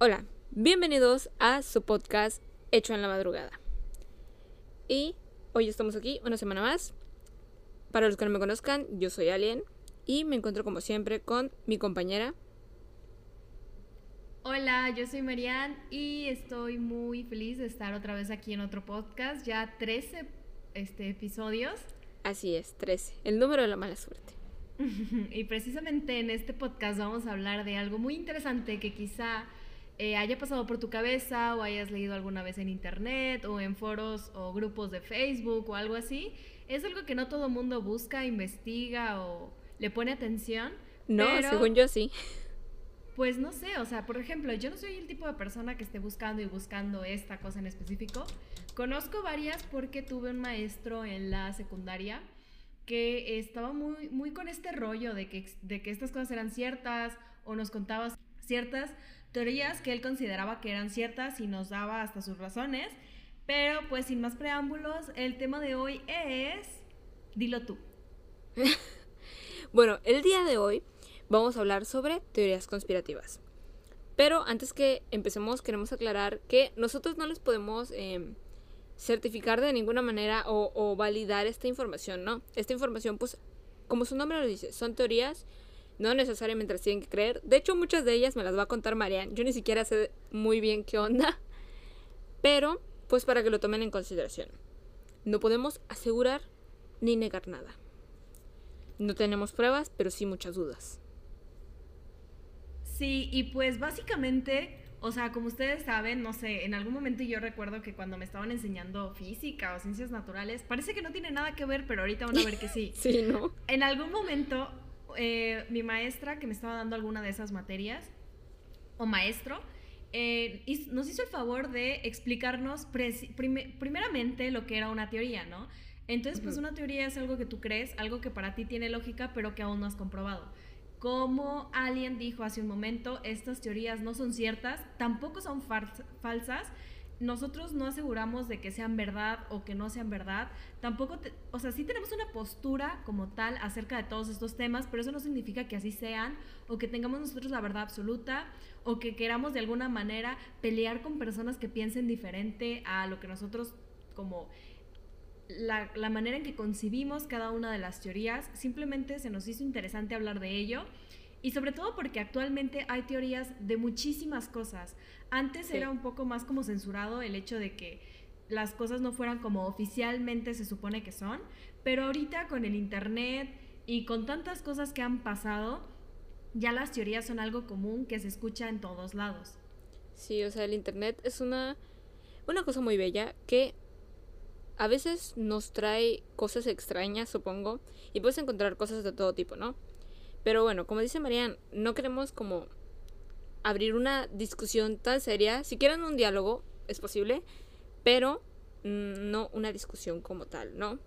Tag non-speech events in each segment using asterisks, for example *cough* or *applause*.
Hola, bienvenidos a su podcast Hecho en la Madrugada. Y hoy estamos aquí una semana más. Para los que no me conozcan, yo soy Alien y me encuentro como siempre con mi compañera. Hola, yo soy Marianne y estoy muy feliz de estar otra vez aquí en otro podcast, ya 13 este, episodios. Así es, 13, el número de la mala suerte. *laughs* y precisamente en este podcast vamos a hablar de algo muy interesante que quizá eh, haya pasado por tu cabeza o hayas leído alguna vez en internet o en foros o grupos de Facebook o algo así. Es algo que no todo mundo busca, investiga o le pone atención. No, según yo sí. Pues no sé, o sea, por ejemplo, yo no soy el tipo de persona que esté buscando y buscando esta cosa en específico. Conozco varias porque tuve un maestro en la secundaria que estaba muy, muy con este rollo de que, de que estas cosas eran ciertas o nos contaba ciertas teorías que él consideraba que eran ciertas y nos daba hasta sus razones. Pero pues sin más preámbulos, el tema de hoy es... Dilo tú. *laughs* bueno, el día de hoy vamos a hablar sobre teorías conspirativas. Pero antes que empecemos queremos aclarar que nosotros no les podemos em, certificar de ninguna manera o, o validar esta información, ¿no? Esta información pues como su nombre lo dice, son teorías no necesariamente las tienen que creer. De hecho, muchas de ellas me las va a contar Marianne. Yo ni siquiera sé muy bien qué onda. Pero, pues para que lo tomen en consideración. No podemos asegurar ni negar nada. No tenemos pruebas, pero sí muchas dudas. Sí, y pues básicamente, o sea, como ustedes saben, no sé, en algún momento yo recuerdo que cuando me estaban enseñando física o ciencias naturales, parece que no tiene nada que ver, pero ahorita van a ver que sí. *laughs* sí, ¿no? En algún momento eh, mi maestra que me estaba dando alguna de esas materias, o maestro, eh, nos hizo el favor de explicarnos primeramente lo que era una teoría, ¿no? Entonces, pues una teoría es algo que tú crees, algo que para ti tiene lógica, pero que aún no has comprobado. Como alguien dijo hace un momento, estas teorías no son ciertas, tampoco son falsas, nosotros no aseguramos de que sean verdad o que no sean verdad. Tampoco, o sea, sí tenemos una postura como tal acerca de todos estos temas, pero eso no significa que así sean o que tengamos nosotros la verdad absoluta o que queramos de alguna manera pelear con personas que piensen diferente a lo que nosotros como la, la manera en que concibimos cada una de las teorías. Simplemente se nos hizo interesante hablar de ello. Y sobre todo porque actualmente hay teorías de muchísimas cosas. Antes era un poco más como censurado el hecho de que las cosas no fueran como oficialmente se supone que son, pero ahorita con el Internet y con tantas cosas que han pasado, ya las teorías son algo común que se escucha en todos lados. Sí, o sea, el Internet es una, una cosa muy bella que a veces nos trae cosas extrañas, supongo, y puedes encontrar cosas de todo tipo, ¿no? Pero bueno, como dice Marian, no queremos como abrir una discusión tan seria. Si quieren un diálogo, es posible, pero mm, no una discusión como tal, ¿no?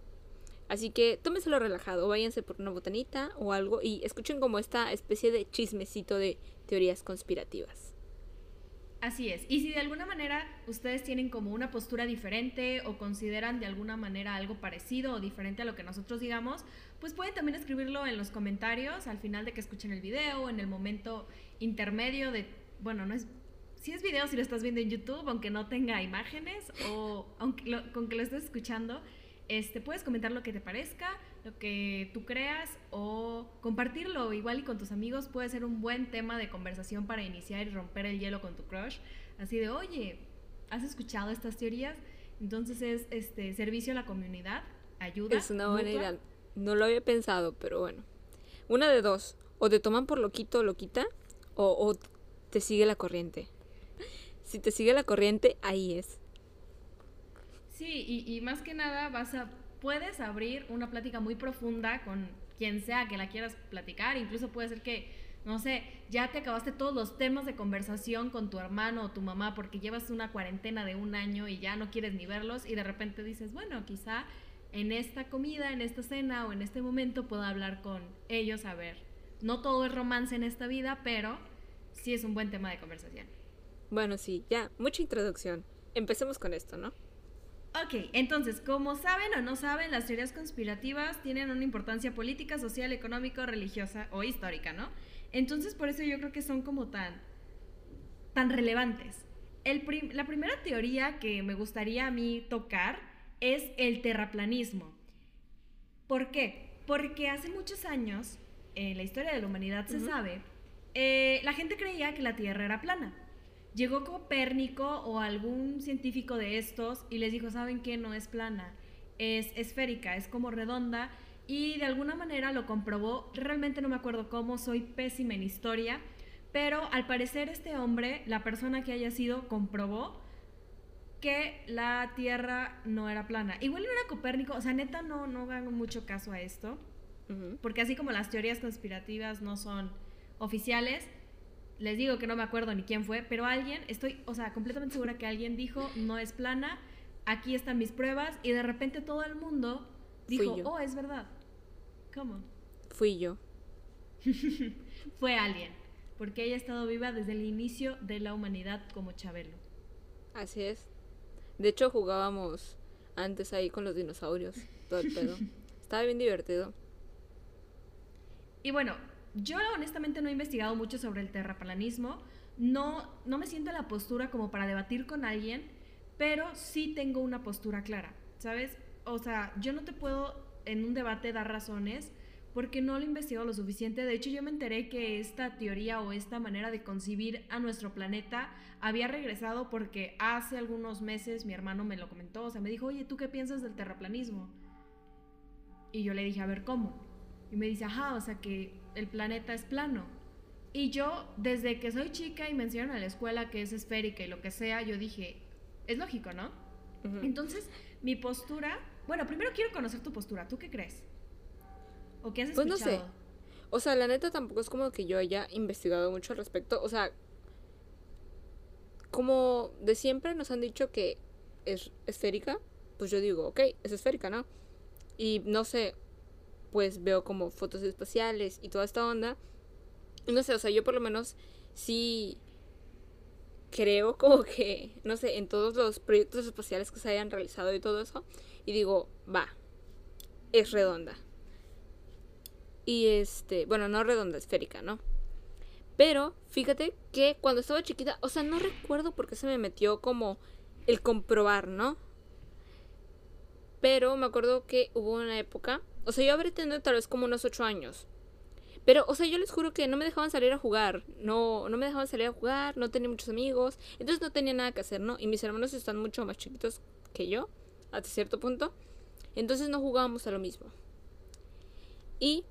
Así que tómenselo relajado, váyanse por una botanita o algo y escuchen como esta especie de chismecito de teorías conspirativas. Así es. Y si de alguna manera ustedes tienen como una postura diferente o consideran de alguna manera algo parecido o diferente a lo que nosotros digamos, pues pueden también escribirlo en los comentarios al final de que escuchen el video o en el momento intermedio de, bueno, no es, si es video, si lo estás viendo en YouTube, aunque no tenga imágenes o aunque con que lo estés escuchando, este, puedes comentar lo que te parezca, lo que tú creas o compartirlo igual y con tus amigos puede ser un buen tema de conversación para iniciar y romper el hielo con tu crush. Así de, oye, ¿has escuchado estas teorías? Entonces es este servicio a la comunidad, ayuda. Es una buena idea. No lo había pensado, pero bueno. Una de dos. O te toman por loquito o loquita, o, te sigue la corriente. Si te sigue la corriente, ahí es. Sí, y, y, más que nada vas a, puedes abrir una plática muy profunda con quien sea que la quieras platicar. Incluso puede ser que, no sé, ya te acabaste todos los temas de conversación con tu hermano o tu mamá porque llevas una cuarentena de un año y ya no quieres ni verlos y de repente dices, bueno, quizá en esta comida, en esta cena o en este momento puedo hablar con ellos a ver. No todo es romance en esta vida, pero sí es un buen tema de conversación. Bueno, sí, ya, mucha introducción. Empecemos con esto, ¿no? Ok, entonces, como saben o no saben, las teorías conspirativas tienen una importancia política, social, económica, religiosa o histórica, ¿no? Entonces, por eso yo creo que son como tan tan relevantes. la primera teoría que me gustaría a mí tocar es el terraplanismo. ¿Por qué? Porque hace muchos años, en la historia de la humanidad se sabe, eh, la gente creía que la Tierra era plana. Llegó Copérnico o algún científico de estos y les dijo, ¿saben qué? No es plana, es esférica, es como redonda y de alguna manera lo comprobó. Realmente no me acuerdo cómo, soy pésima en historia, pero al parecer este hombre, la persona que haya sido, comprobó que la Tierra no era plana. Igual no era Copérnico, o sea, neta no, no hago mucho caso a esto, porque así como las teorías conspirativas no son oficiales, les digo que no me acuerdo ni quién fue, pero alguien, estoy, o sea, completamente segura que alguien dijo, no es plana, aquí están mis pruebas, y de repente todo el mundo dijo, oh, es verdad. ¿Cómo? Fui yo. *laughs* fue alguien, porque ella ha estado viva desde el inicio de la humanidad como Chabelo. Así es. De hecho, jugábamos antes ahí con los dinosaurios, todo el pedo. *laughs* Estaba bien divertido. Y bueno, yo honestamente no he investigado mucho sobre el terraplanismo, no, no me siento en la postura como para debatir con alguien, pero sí tengo una postura clara, ¿sabes? O sea, yo no te puedo en un debate dar razones porque no lo he investigado lo suficiente. De hecho, yo me enteré que esta teoría o esta manera de concebir a nuestro planeta había regresado porque hace algunos meses mi hermano me lo comentó, o sea, me dijo, oye, ¿tú qué piensas del terraplanismo? Y yo le dije, a ver, ¿cómo? Y me dice, ajá, o sea que el planeta es plano. Y yo, desde que soy chica y mencionan a la escuela que es esférica y lo que sea, yo dije, es lógico, ¿no? Entonces, mi postura, bueno, primero quiero conocer tu postura, ¿tú qué crees? ¿O qué has escuchado? Pues no sé. O sea, la neta tampoco es como que yo haya investigado mucho al respecto. O sea, como de siempre nos han dicho que es esférica, pues yo digo, ok, es esférica, ¿no? Y no sé, pues veo como fotos espaciales y toda esta onda. No sé, o sea, yo por lo menos sí creo *laughs* como que, no sé, en todos los proyectos espaciales que se hayan realizado y todo eso, y digo, va, es redonda. Y este, bueno, no redonda, esférica, ¿no? Pero fíjate que cuando estaba chiquita, o sea, no recuerdo por qué se me metió como el comprobar, ¿no? Pero me acuerdo que hubo una época o sea, yo habré tenido tal vez como unos ocho años. Pero, o sea, yo les juro que no me dejaban salir a jugar. No, no me dejaban salir a jugar, no tenía muchos amigos. Entonces no tenía nada que hacer, ¿no? Y mis hermanos están mucho más chiquitos que yo, hasta cierto punto. Entonces no jugábamos a lo mismo. Y,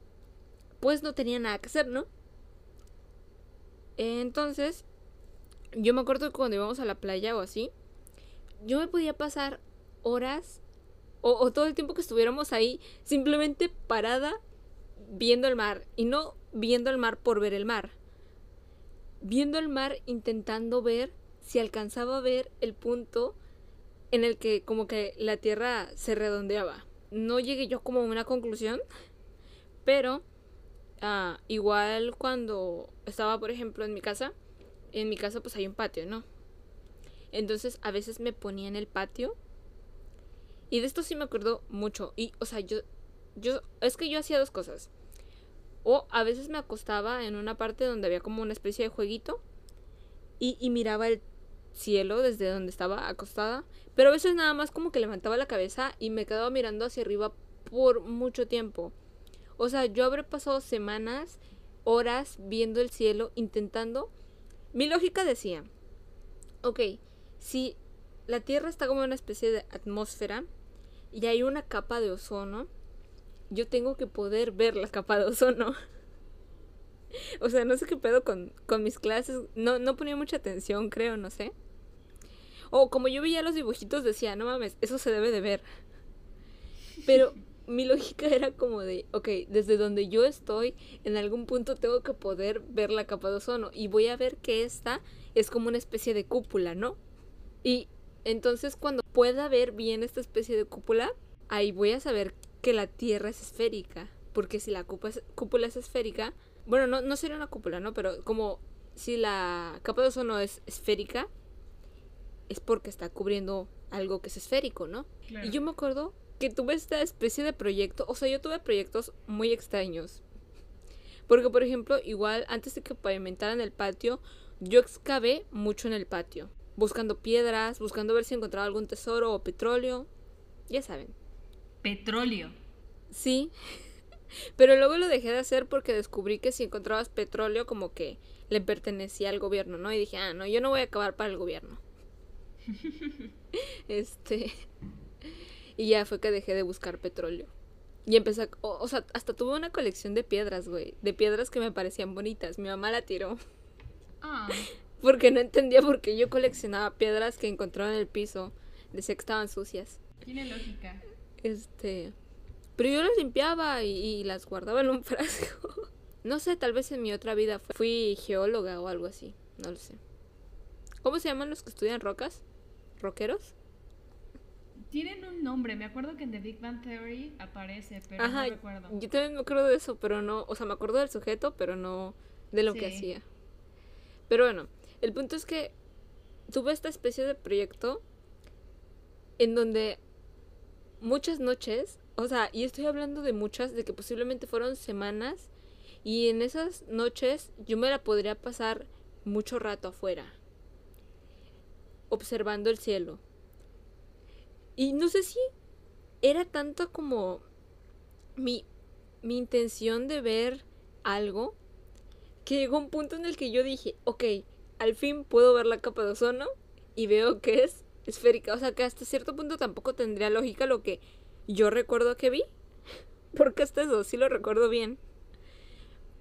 pues no tenía nada que hacer, ¿no? Entonces, yo me acuerdo que cuando íbamos a la playa o así, yo me podía pasar horas o, todo el tiempo que estuviéramos ahí simplemente parada viendo el mar y no viendo el mar por ver el mar. Viendo el mar intentando ver si alcanzaba a ver el punto en el que como que la tierra se redondeaba. No llegué yo como a una conclusión, pero ah, igual cuando estaba por ejemplo en mi casa, en mi casa pues hay un patio, ¿no? Entonces a veces me ponía en el patio y de esto sí me acuerdo mucho. Y, o sea, yo, yo, es que yo hacía dos cosas. O a veces me acostaba en una parte donde había como una especie de jueguito y, y miraba el cielo desde donde estaba acostada. Pero a veces nada más como que levantaba la cabeza y me quedaba mirando hacia arriba por mucho tiempo. O sea, yo habré pasado semanas, horas viendo el cielo, intentando. Mi lógica decía, ok, si la Tierra está como una especie de atmósfera, y hay una capa de ozono, yo tengo que poder ver la capa de ozono. *laughs* o sea, no sé qué pedo con, mis clases. No, no ponía mucha atención, creo, no sé. O como yo veía los dibujitos decía, no mames, eso se debe de ver. Pero mi lógica era como de, ok, desde donde yo estoy, en algún punto tengo que poder ver la capa de ozono. Y voy a ver que esta es como una especie de cúpula, ¿no? Y entonces cuando pueda ver bien esta especie de cúpula, ahí voy a saber que la Tierra es esférica. Porque si la cúpula es esférica, bueno, no, no sería una cúpula, ¿no? Pero como si la capa de ozono es esférica, es porque está cubriendo algo que es esférico, ¿no? Y yo me acuerdo que tuve esta especie de proyecto, o sea, yo tuve proyectos muy extraños. Porque, por ejemplo, igual antes de que pavimentaran el patio, yo excavé mucho en el patio, buscando piedras, buscando ver si encontraba algún tesoro o petróleo. Ya saben. Petróleo. Sí. *laughs* Pero luego lo dejé de hacer porque descubrí que si encontrabas petróleo como que le pertenecía al gobierno, ¿no? Y dije, ah, no, yo no voy a acabar para el gobierno. *laughs* este. Y ya fue que dejé de buscar petróleo. Y empecé, a, o, sea, hasta tuve una colección de piedras, güey. De piedras que me parecían bonitas. Mi mamá la tiró. Ah. *laughs* Porque no entendía por qué yo coleccionaba piedras que encontraba en el piso. Decía que estaban sucias. Tiene lógica. Este. Pero yo las limpiaba y, y las guardaba en un frasco. *laughs* no sé, tal vez en mi otra vida fui geóloga o algo así. No lo sé. ¿Cómo se llaman los que estudian rocas? ¿Roqueros? Tienen un nombre, me acuerdo que en The Big Bang Theory aparece, pero no recuerdo. Yo también me acuerdo de eso, pero no, o sea, me acuerdo del sujeto, pero no de lo que hacía. Pero bueno, el punto es que tuve esta especie de proyecto en donde muchas noches, o sea, y estoy hablando de muchas, de que posiblemente fueron semanas, y en esas noches yo me la podría pasar mucho rato afuera, observando el cielo y no sé si era tanto como mi, mi intención de ver algo que llegó un punto en el que yo dije, ok, al fin puedo ver la capa de ozono y veo que es esférica. O sea que hasta cierto punto tampoco tendría lógica lo que yo recuerdo que vi. *laughs* Porque hasta eso sí lo recuerdo bien.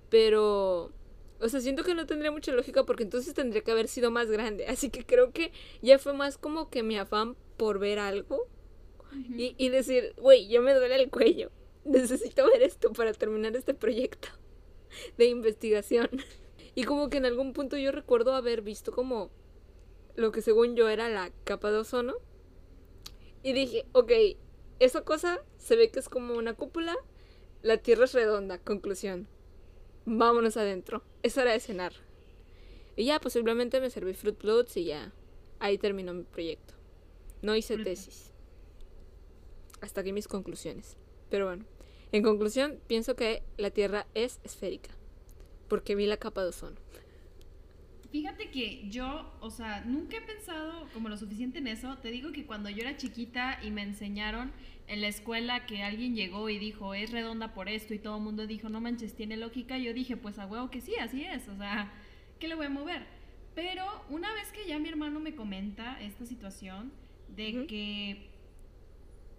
Pero... O sea, siento que no tendría mucha lógica porque entonces tendría que haber sido más grande. Así que creo que ya fue más como que mi afán por ver algo y, y, decir, güey, yo me duele el cuello. Necesito ver esto para terminar este proyecto de investigación. *laughs* Y como que en algún punto yo recuerdo haber visto como lo que según yo era la capa de ozono. Y dije, ok, esa cosa se ve que es como una cúpula. La Tierra es redonda, conclusión. Vámonos adentro. Es hora de cenar. Y ya, posiblemente me serví Fruit Bloods y ya. Ahí terminó mi proyecto. No hice tesis. Hasta aquí mis conclusiones. Pero bueno, en conclusión, pienso que la Tierra es esférica. Porque vi la capa de ozono. Fíjate que yo, o sea, nunca he pensado como lo suficiente en eso. Te digo que cuando yo era chiquita y me enseñaron en la escuela que alguien llegó y dijo, es redonda por esto, y todo el mundo dijo, no manches, tiene lógica, yo dije, pues a huevo que sí, así es. O sea, ¿qué le voy a mover? Pero una vez que ya mi hermano me comenta esta situación, de que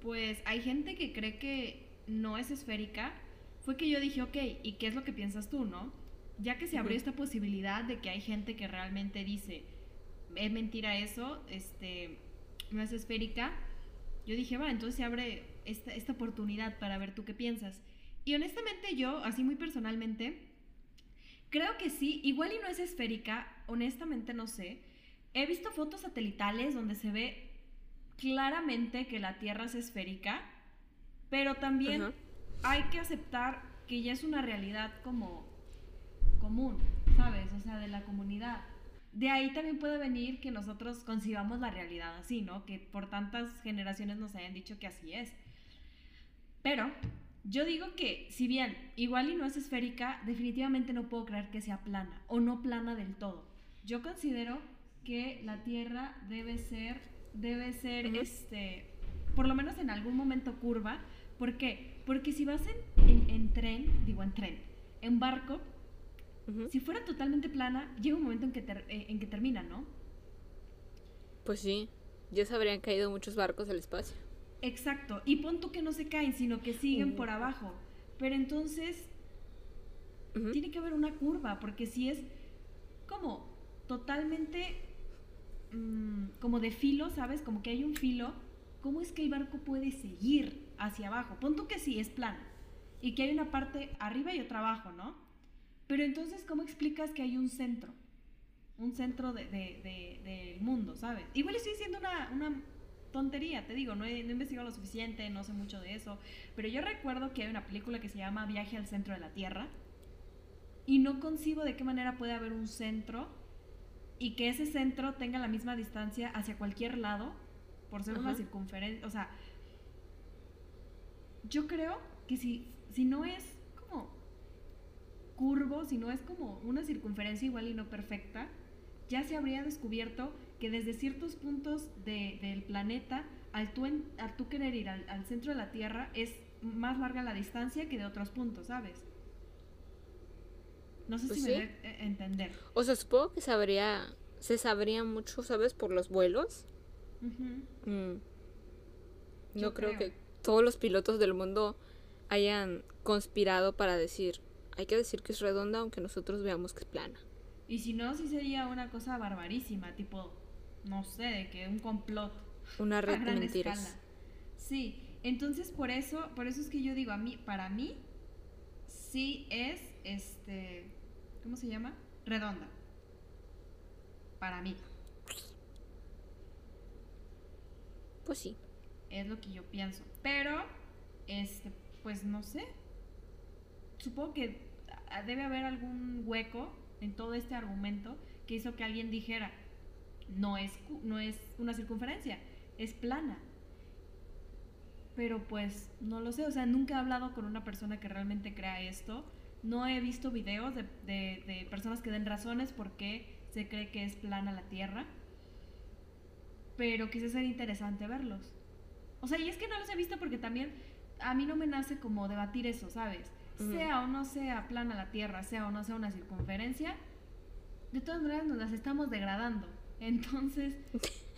pues hay gente que cree que no es esférica, fue que yo dije, ok, ¿y qué es lo que piensas tú, no? Ya que se abrió esta posibilidad de que hay gente que realmente dice, es mentira eso, este, no es esférica, yo dije, va, entonces se abre esta, esta oportunidad para ver tú qué piensas. Y honestamente yo, así muy personalmente, creo que sí, igual y no es esférica, honestamente no sé. He visto fotos satelitales donde se ve claramente que la Tierra es esférica, pero también hay que aceptar que ya es una realidad como común, ¿sabes? O sea, de la comunidad. De ahí también puede venir que nosotros concibamos la realidad así, ¿no? Que por tantas generaciones nos hayan dicho que así es. Pero yo digo que si bien igual y no es esférica, definitivamente no puedo creer que sea plana o no plana del todo. Yo considero que la Tierra debe ser debe ser, este, por lo menos en algún momento curva. ¿Por qué? Porque si vas en, en, tren, digo en tren, en barco, si fuera totalmente plana, llega un momento en que, eh, en que termina, ¿no? Pues sí, ya se habrían caído muchos barcos al espacio. Exacto, y pon tú que no se caen, sino que siguen por abajo. Pero entonces, tiene que haber una curva, porque si es como totalmente Mm, como de filo, ¿sabes? Como que hay un filo. ¿Cómo es que el barco puede seguir hacia abajo? Pon que sí, es plano. Y que hay una parte arriba y otra abajo, ¿no? Pero entonces, ¿cómo explicas que hay un centro? Un centro del de, mundo, ¿sabes? Igual estoy diciendo una, una tontería, te digo, no he, no he, investigado lo suficiente, no sé mucho de eso, pero yo recuerdo que hay una película que se llama Viaje al centro de la Tierra y no concibo de qué manera puede haber un centro y que ese centro tenga la misma distancia hacia cualquier lado por ser una circunferencia, o sea, yo creo que si, si no es como curvo, si no es como una circunferencia igual y no perfecta, ya se habría descubierto que desde ciertos puntos del planeta, al tú, al tú querer ir al, centro de la Tierra, es más larga la distancia que de otros puntos, ¿sabes? No sé pues si me me entender. O sea, supongo que sabría, se sabría mucho, ¿sabes? Por los vuelos. Mm. No creo que todos los pilotos del mundo hayan conspirado para decir, hay que decir que es redonda aunque nosotros veamos que es plana. Y si no, sí sería una cosa barbarísima, tipo, no sé, de que un complot. Una *laughs* red de mentiras. Sí, entonces por eso, por eso es que yo digo, a mí, para mí, sí es, este, ¿cómo se llama? Redonda. Para mí. Pues sí. Es lo que yo pienso. Pero, este, pues no sé. Supongo que debe haber algún hueco en todo este argumento que hizo que alguien dijera, no es, no es una circunferencia, es plana. Pero pues no lo sé, o sea, nunca he hablado con una persona que realmente crea esto. No he visto videos de, de personas que den razones por qué se cree que es plana la Tierra. Pero quise ser interesante verlos. O sea, y es que no los he visto porque también a mí no me nace como debatir eso, ¿sabes? sea o no sea plana la Tierra, sea o no sea una circunferencia, de todas maneras nos las estamos degradando. *laughs* Entonces,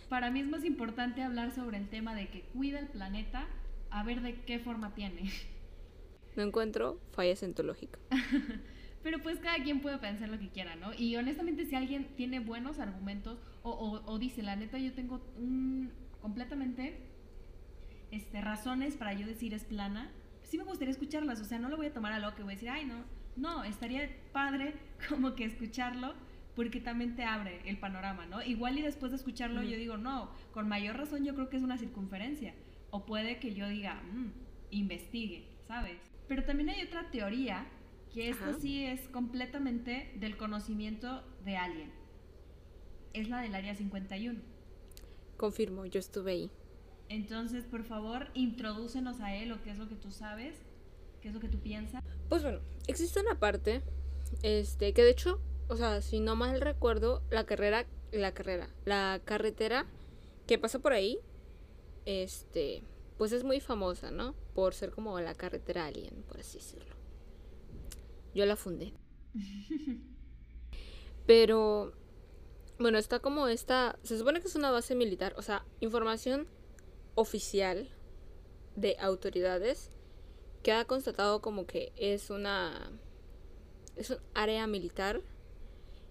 para mí es más importante hablar sobre el tema de que cuida el planeta a ver de qué forma tiene. No encuentro fallas en tu lógica. *laughs* Pero pues cada quien puede pensar lo que quiera, ¿no? Y honestamente si alguien tiene buenos argumentos o, o dice, la neta yo tengo un, completamente este, razones para yo decir es plana, sí me gustaría escucharlas, o sea, no lo voy a tomar a lo que voy a decir, ay, no, no, estaría padre *laughs* como que escucharlo porque también te abre el panorama, ¿no? Igual y después de escucharlo yo digo, no, con mayor razón yo creo que es una circunferencia. O puede que yo diga, mmm, investigue, ¿sabes? Pero también hay otra teoría, que esta sí es completamente del conocimiento de alguien. Es la del Área 51. Confirmo, yo estuve ahí. Entonces, por favor, introdúcenos a él o qué es lo que tú sabes, qué es lo que tú piensas. Pues bueno, existe una parte, este, que de hecho, o sea, si no mal recuerdo, la carrera, la carrera, la carretera que pasa por ahí, este, pues es muy famosa, ¿no? Por ser como la carretera alien, por así decirlo. Yo la fundé. *laughs* Pero, bueno, está como esta, se supone que es una base militar, o sea, información oficial de autoridades que ha constatado como que es una es un área militar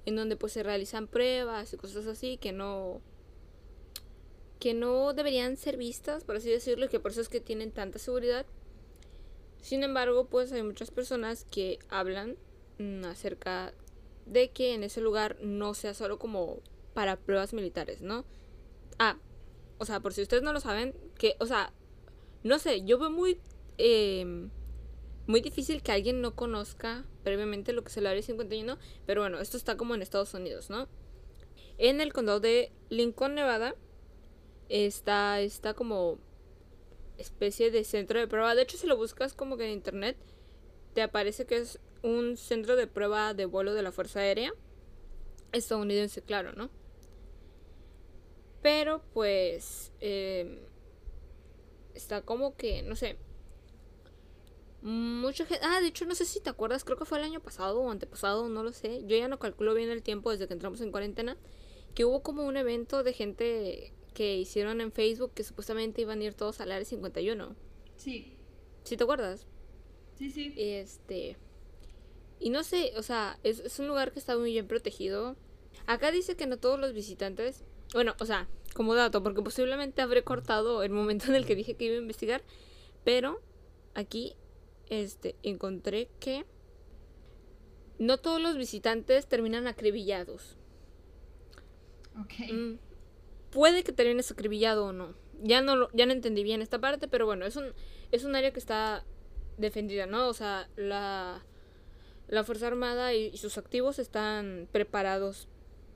en donde pues se realizan pruebas y cosas así que no que no deberían ser vistas, por así decirlo, y que por eso es que tienen tanta seguridad. Sin embargo, pues hay muchas personas que hablan mm, acerca de que en ese lugar no sea solo como para pruebas militares, ¿no? Ah, o sea, por si ustedes no lo saben, que, o sea, no sé, yo veo muy, em, muy difícil que alguien no conozca previamente lo que es el Área 51, pero bueno, esto está como en Estados Unidos, ¿no? En el condado de Lincoln, Nevada, está, está como especie de centro de prueba. De hecho, si lo buscas como que en internet, te aparece que es un centro de prueba de vuelo de la Fuerza Aérea estadounidense, claro, ¿no? Pero pues em, está como que, no sé. Mucha gente... Ah, de hecho no sé si te acuerdas, creo que fue el año pasado o antepasado, no lo sé. Yo ya no calculo bien el tiempo desde que entramos en cuarentena. Que hubo como un evento de gente que hicieron en Facebook que supuestamente iban a ir todos al área 51. Sí. ¿Sí te acuerdas? Sí, sí. Este... Y no sé, o sea, es, es un lugar que está muy bien protegido. Acá dice que no todos los visitantes bueno, o sea, como dato, porque posiblemente habré cortado el momento en el que dije que iba a investigar, pero aquí este encontré que no todos los visitantes terminan acribillados. Ok. Mm, puede que termines acribillado o no. Ya no, lo, ya no entendí bien esta parte, pero bueno, es un, es un área que está defendida, ¿no? O sea, la, la Fuerza Armada y sus activos están preparados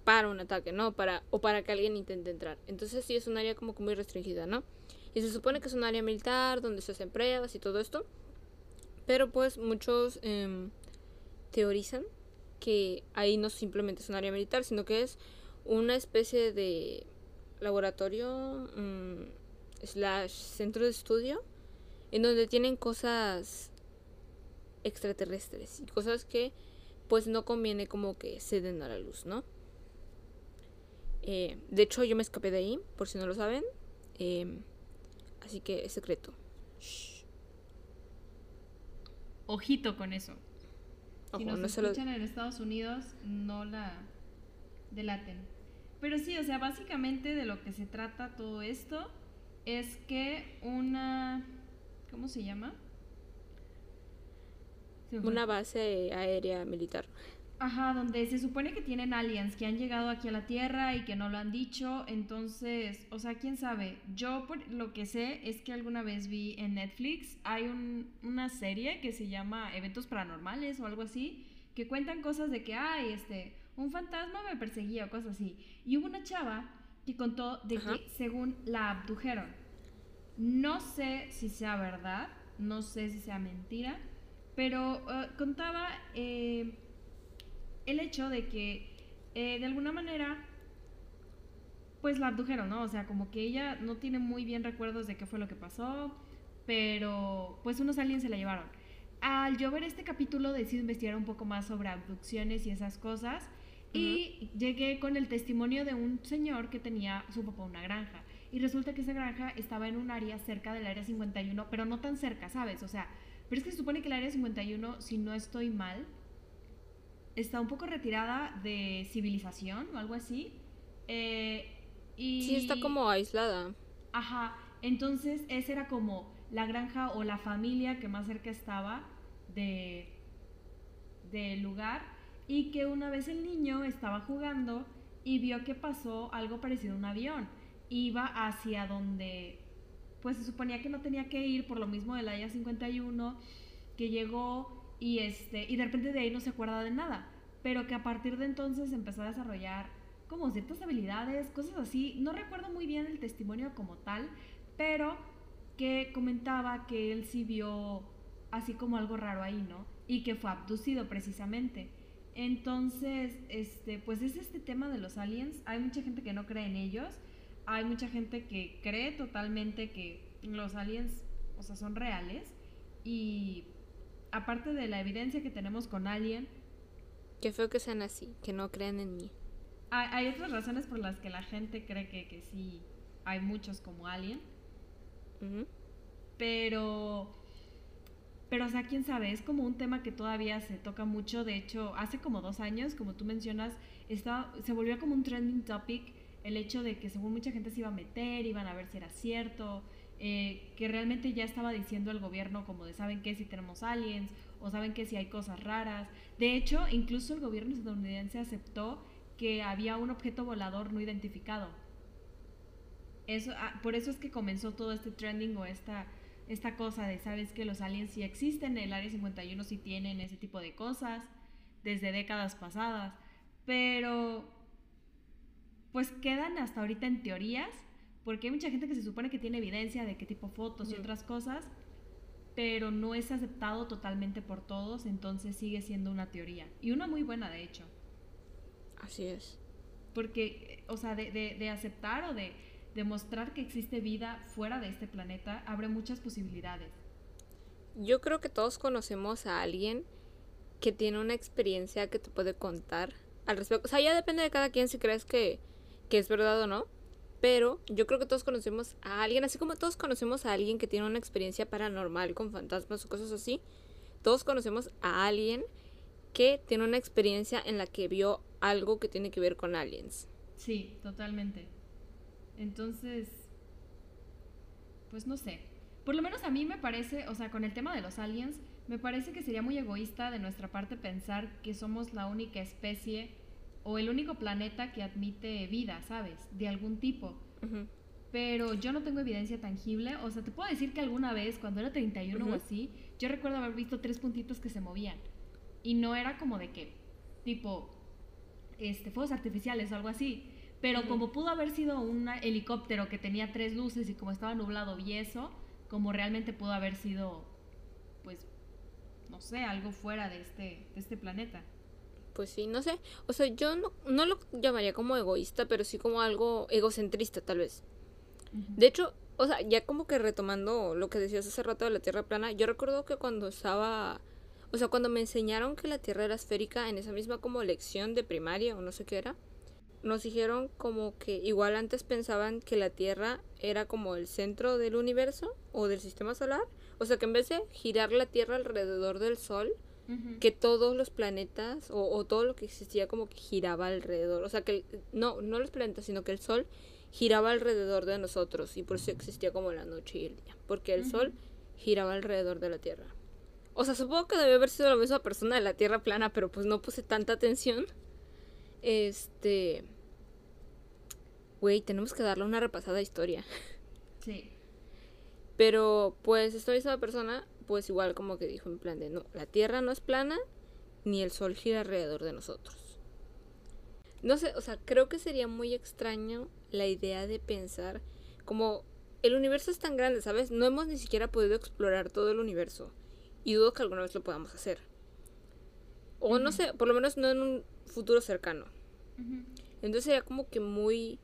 para un ataque, ¿no? Para, o para que alguien intente entrar. Entonces sí es un área como que muy restringida, ¿no? Y se supone que es un área militar donde se hacen pruebas y todo esto. Pero pues muchos em, teorizan que ahí no simplemente es un área militar, sino que es una especie de laboratorio mm, slash centro de estudio en donde tienen cosas extraterrestres y cosas que pues no conviene como que se den a la luz, ¿no? Eh, de hecho yo me escapé de ahí, por si no lo saben. Em, así que es secreto. Ojito con eso. si nos escuchan en Estados Unidos, no la delaten. Pero sí, o sea, básicamente de lo que se trata todo esto es que una... ¿Cómo se llama? una base aérea militar. Ajá, donde se supone que tienen aliens que han llegado aquí a la Tierra y que no lo han dicho. Entonces, o sea, quién sabe. Yo por lo que sé es que alguna vez vi en Netflix, hay una serie que se llama Eventos Paranormales o algo así, que cuentan cosas de que, ay, este, un fantasma me perseguía o cosas así. Y hubo una chava que contó de que según la abdujeron. No sé si sea verdad, no sé si sea mentira, pero eh, contaba... Eh, el hecho de que eh, de alguna manera pues la abdujeron, ¿no? O sea, como que ella no tiene muy bien recuerdos de qué fue lo que pasó, pero pues unos aliens se la llevaron. Al yo ver este capítulo decidí investigar un poco más sobre abducciones y esas cosas y llegué con el testimonio de un señor que tenía su papá una granja. Y resulta que esa granja estaba en un área cerca del área 51, pero no tan cerca, ¿sabes? O sea, pero es que se supone que el área 51, si no estoy mal, está un poco retirada de civilización o algo así. Eh, y... Sí, está como aislada. Ajá, entonces esa era como la granja o la familia que más cerca estaba de del lugar y que una vez el niño estaba jugando y vio que pasó algo parecido a un avión. Iba hacia donde pues se suponía que no tenía que ir por lo mismo del Área 51, que llegó y, este, y de repente de ahí no se acuerda de nada, pero que a partir de entonces empezó a desarrollar como ciertas habilidades, cosas así. No recuerdo muy bien el testimonio como tal, pero que comentaba que él sí vio así como algo raro ahí, ¿no? Y que fue abducido precisamente. Entonces, este, pues es este tema de los aliens. Hay mucha gente que no cree en ellos. Hay mucha gente que cree totalmente que los aliens, o sea, son reales. Y aparte de la evidencia que tenemos con Alien. Qué feo que sean así, que no crean en mí. Hay, otras razones por las que la gente cree que, que sí hay muchos como Alien. Pero. Pero, o sea, quién sabe, es como un tema que todavía se toca mucho. De hecho, hace como dos años, como tú mencionas, estaba, se volvió como un trending topic el hecho de que según mucha gente se iba a meter, iban a ver si era cierto. Eh, que realmente ya estaba diciendo el gobierno como de saben que si tenemos aliens o saben que si hay cosas raras. De hecho, incluso el gobierno estadounidense aceptó que había un objeto volador no identificado. Eso, ah, por eso es que comenzó todo este trending o esta, esta cosa de, sabes que los aliens sí existen, el Área 51 sí tienen ese tipo de cosas desde décadas pasadas, pero pues quedan hasta ahorita en teorías porque hay mucha gente que se supone que tiene evidencia de qué tipo fotos y otras cosas, pero no es aceptado totalmente por todos, entonces sigue siendo una teoría. Y una muy buena, de hecho. Así es. Porque, o sea, de, de, aceptar o de demostrar que existe vida fuera de este planeta abre muchas posibilidades. Yo creo que todos conocemos a alguien que tiene una experiencia que te puede contar al respecto. O sea, ya depende de cada quien si crees que, que es verdad o no. Pero yo creo que todos conocemos a alguien, así como todos conocemos a alguien que tiene una experiencia paranormal con fantasmas o cosas así. Todos conocemos a alguien que tiene una experiencia en la que vio algo que tiene que ver con aliens. Sí, totalmente. Entonces, pues no sé. Por lo menos a mí me parece, o sea, con el tema de los aliens, me parece que sería muy egoísta de nuestra parte pensar que somos la única especie o el único planeta que admite vida, ¿sabes? De algún tipo. Pero yo no tengo evidencia tangible. O sea, te puedo decir que alguna vez, cuando era 31 o así, yo recuerdo haber visto tres puntitos que se movían. Y no era como de que, tipo, este, fuegos artificiales o algo así. Pero como pudo haber sido un helicóptero que tenía tres luces y como estaba nublado y eso, como realmente pudo haber sido, pues, no sé, algo fuera de este, de este planeta. Pues sí, no sé. O sea, yo no, no lo llamaría como egoísta, pero sí como algo egocentrista, tal vez. De hecho, o sea, ya como que retomando lo que decías hace rato de la Tierra plana, yo recuerdo que cuando estaba, o sea, cuando me enseñaron que la Tierra era esférica en esa misma como lección de primaria o no sé qué era, nos dijeron como que igual antes pensaban que la Tierra era como el centro del universo o del sistema solar, o sea, que en vez de girar la Tierra alrededor del Sol, que todos los planetas o, o, todo lo que existía como que giraba alrededor, o sea, que no, no los planetas, sino que el Sol giraba alrededor de nosotros y por eso existía como la noche y el día, porque el sol giraba alrededor de la Tierra. O sea, supongo que debe haber sido la misma persona de la Tierra plana, pero pues no puse tanta atención. Este... Güey, tenemos que darle una repasada historia. *laughs* Sí. Pero pues esta misma persona, pues igual como que dijo en plan de, no, la Tierra no es plana, ni el Sol gira alrededor de nosotros. No sé, o sea, creo que sería muy extraño la idea de pensar como el universo es tan grande, ¿sabes? No hemos ni siquiera podido explorar todo el universo. Y dudo que alguna vez lo podamos hacer. O no sé, por lo menos no en un futuro cercano. Entonces sería como que muy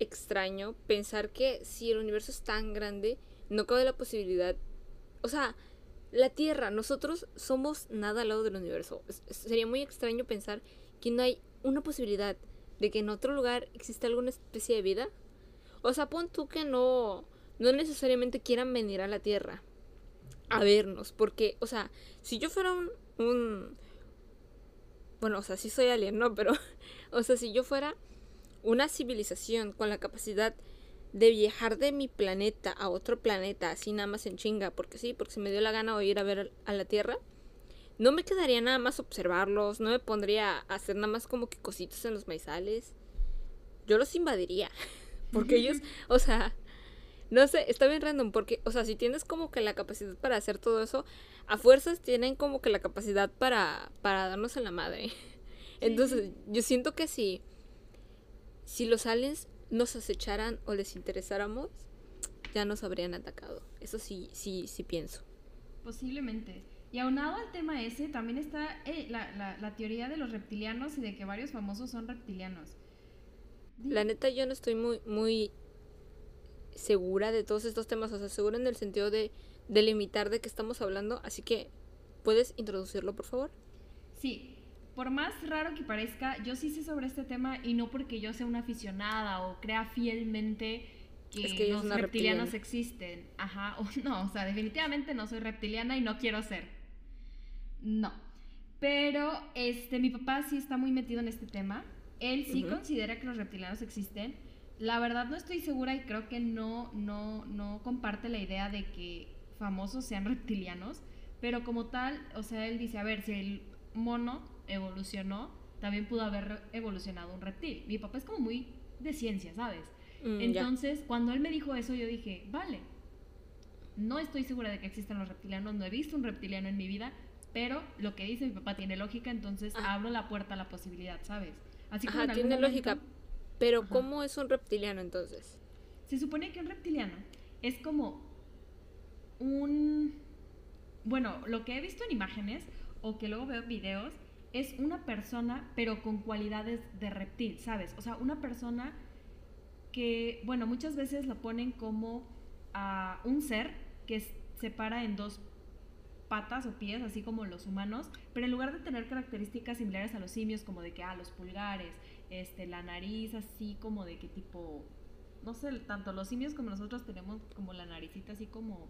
extraño pensar que si el universo es tan grande, no cabe la posibilidad. O sea, la Tierra, nosotros somos nada al lado del universo. sería muy extraño pensar que no hay una posibilidad de que en otro lugar existe alguna especie de vida. O sea, pon tú que no, no necesariamente quieran venir a la Tierra a vernos, porque, o sea, si yo fuera un, un bueno, o sea, sí soy alien, ¿no? Pero, *laughs* o sea, si yo fuera una civilización con la capacidad de viajar de mi planeta a otro planeta, así nada más en chinga, porque sí, porque se me dio la gana de ir a ver a la Tierra, no me quedaría nada más observarlos, no me pondría a hacer nada más como que cositas en los maizales. Yo los invadiría. *laughs* Porque ellos, *laughs* o sea, no sé, está bien random. Porque, o sea, si tienes como que la capacidad para hacer todo eso, a fuerzas tienen como que la capacidad para, para darnos en la madre. *laughs* Entonces, yo siento que si, si los aliens nos acecharan o les interesáramos, ya nos habrían atacado. Eso sí, sí, sí pienso. Posiblemente. Y aunado al tema ese, también está eh, la, teoría de los reptilianos y de que varios famosos son reptilianos. La neta, yo no estoy muy, muy segura de todos estos temas, o sea, segura en el sentido de delimitar de qué estamos hablando, así que, ¿puedes introducirlo, por favor? Sí, por más raro que parezca, yo sí sé sobre este tema y no porque yo sea una aficionada o crea fielmente que, los reptilianos existen. Ajá, *laughs* o no, o sea, definitivamente no soy reptiliana y no quiero ser. No. Pero este, mi papá sí está muy metido en este tema. Él sí considera que los reptilianos existen. La verdad no estoy segura y creo que no, no, no comparte la idea de que famosos sean *laughs* reptilianos. Pero como tal, o sea, él dice, a ver, si el mono evolucionó, también pudo haber evolucionado un reptil. Mi papá es como muy de ciencia, ¿sabes? Mm, Entonces, cuando él me dijo eso, yo dije, vale, no estoy segura de que existan los reptilianos, no he visto un reptiliano en mi vida, pero lo que dice mi papá tiene lógica, entonces ah. abro la puerta a la posibilidad, ¿sabes? Así como Ajá, tiene lógica. Pero ¿cómo es un reptiliano entonces? Se supone que un reptiliano es como un... Bueno, lo que he visto en imágenes o que luego veo videos es una persona pero con cualidades de reptil, ¿sabes? O sea, una persona que, bueno, muchas veces lo ponen como a un ser que se para en dos patas o pies, así como los humanos, pero en lugar de tener características similares a los simios, como de que, ah, los pulgares, este, la nariz, así como de qué tipo, no sé, tanto los simios como nosotros tenemos como la naricita así como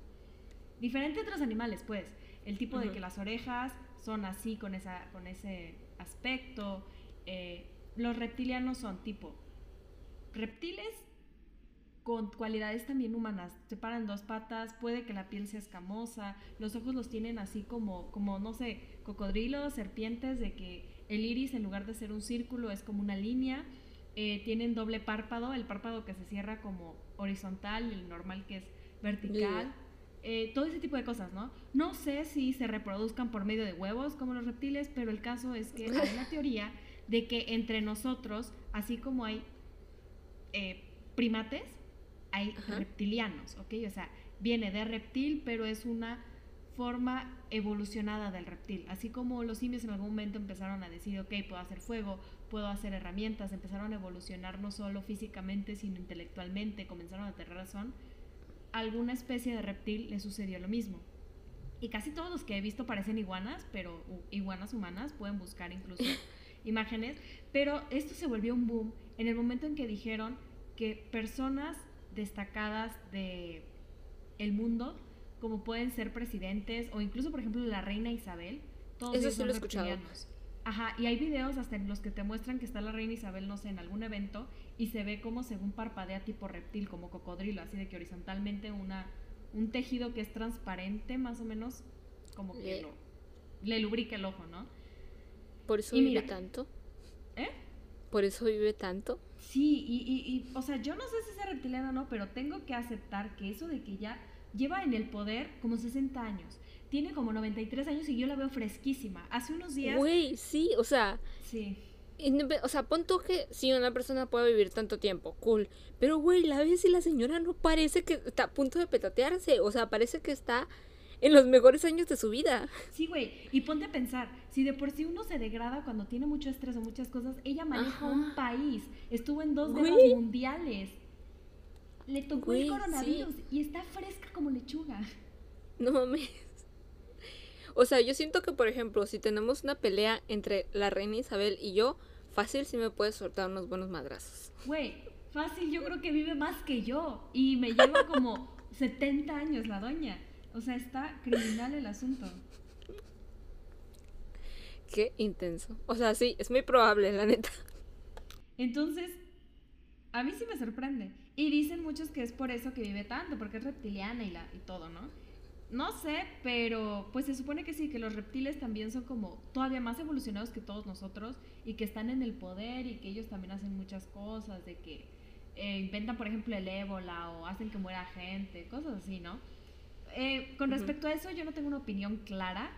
diferente a otros animales, pues, el tipo de que las orejas son así con, esa, con ese aspecto, eh, los reptilianos son tipo reptiles con cualidades también humanas. Se paran dos patas, puede que la piel sea escamosa, los ojos los tienen así como, como no sé, cocodrilos, serpientes, de que el iris en lugar de ser un círculo es como una línea. Eh, tienen doble párpado, el párpado que se cierra como horizontal, el normal que es vertical. Eh, todo ese tipo de cosas, ¿no? No sé si se reproduzcan por medio de huevos como los reptiles, pero el caso es que hay una teoría de que entre nosotros, así como hay eh, primates, hay reptilianos, ¿ok? O sea, viene de reptil, pero es una forma evolucionada del reptil. Así como los simios en algún momento empezaron a decir, ok, puedo hacer fuego, puedo hacer herramientas, empezaron a evolucionar no solo físicamente, sino intelectualmente, comenzaron a tener razón, alguna especie de reptil le sucedió lo mismo. Y casi todos los que he visto parecen iguanas, pero iguanas humanas, pueden buscar incluso *laughs* imágenes, pero esto se volvió un boom en el momento en que dijeron que personas destacadas de el mundo, como pueden ser presidentes o incluso, por ejemplo, la reina Isabel, todos Eso sí son lo he escuchado. Ajá, y hay videos hasta en los que te muestran que está la reina Isabel, no sé, en algún evento y se ve como según parpadea tipo reptil, como cocodrilo, así de que horizontalmente una, un tejido que es transparente más o menos, como que Le- lo- le lubrica el ojo, ¿no? Por eso Y vive mira- tanto. ¿Eh? Por eso vive tanto. Sí, y, y, y, o sea, yo no sé si sea reptiliano o no, pero tengo que aceptar que eso de que ya lleva en el poder como 60 años, tiene como 93 años y yo la veo fresquísima. Hace unos días... Güey, sí, o sea, Sí. o sea, pon tú que si una persona puede vivir tanto tiempo, cool. Pero, güey, la ves y la señora no parece que está a punto de petatearse. O sea, parece que está en los mejores años de su vida. Sí, güey, y ponte a pensar, si de por sí uno se degrada cuando tiene mucho estrés o muchas cosas, ella maneja Ajá. un país, estuvo en dos guerras mundiales, le tocó Güey, el sí. coronavirus y está fresca como lechuga. No mames. O sea, yo siento que, por ejemplo, si tenemos una pelea entre la reina Isabel y yo, fácil sí me puedes soltar unos buenos madrazos. Güey, fácil, yo creo que vive más que yo y me lleva como *laughs* 70 años la doña. O sea, está criminal el asunto. Qué intenso. O sea, sí, es muy probable, la neta. Entonces, a mí sí me sorprende. Y dicen muchos que es por eso que vive tanto, porque es reptiliana y, la, y todo, ¿no? No sé, pero pues se supone que sí, que los reptiles también son como todavía más evolucionados que todos nosotros y que están en el poder y que ellos también hacen muchas cosas, de que eh, inventan, por ejemplo, el ébola o hacen que muera gente, cosas así, ¿no? Eh, con respecto a eso, yo no tengo una opinión clara,